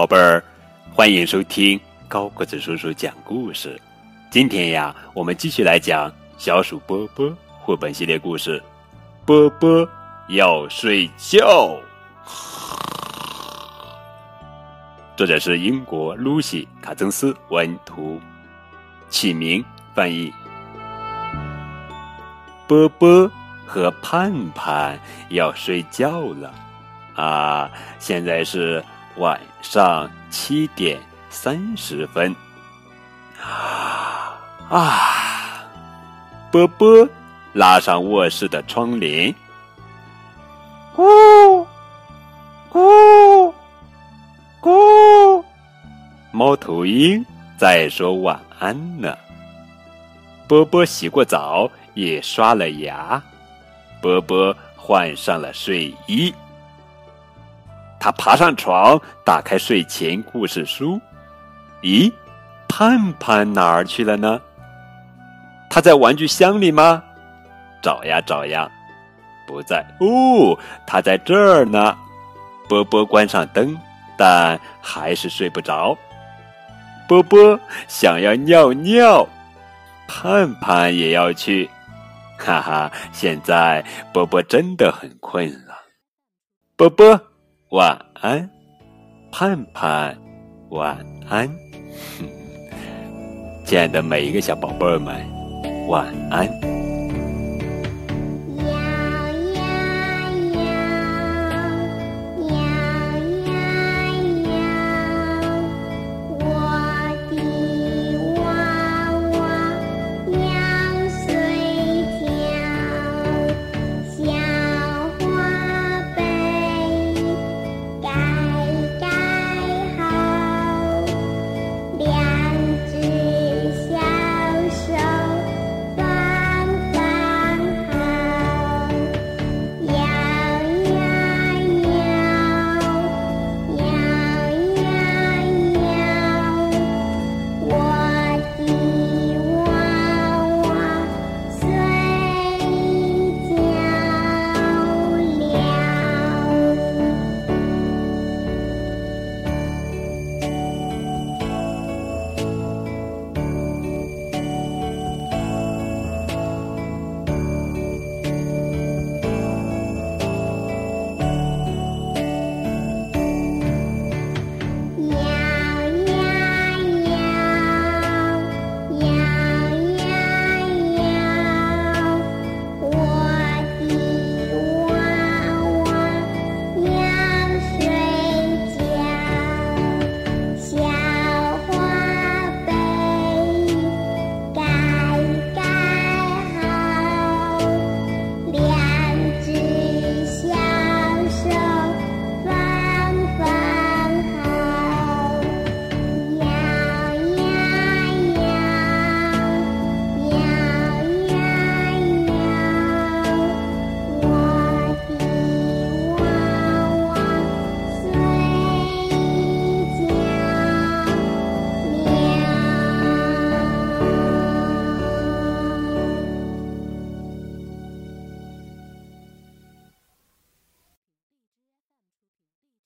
宝贝儿，欢迎收听高个子叔叔讲故事。今天呀，我们继续来讲《小鼠波波》绘本系列故事。波波要睡觉。作者是英国露西·卡曾斯文图，起名翻译。波波和盼盼要睡觉了啊！现在是。晚上七点三十分，啊！波波拉上卧室的窗帘，咕咕咕，猫头鹰在说晚安呢。波波洗过澡，也刷了牙，波波换上了睡衣。他爬上床，打开睡前故事书。咦，盼盼哪儿去了呢？他在玩具箱里吗？找呀找呀，不在。哦，他在这儿呢。波波关上灯，但还是睡不着。波波想要尿尿，盼盼也要去。哈哈，现在波波真的很困了。波波。晚安，盼盼，晚安，亲爱的每一个小宝贝儿们，晚安。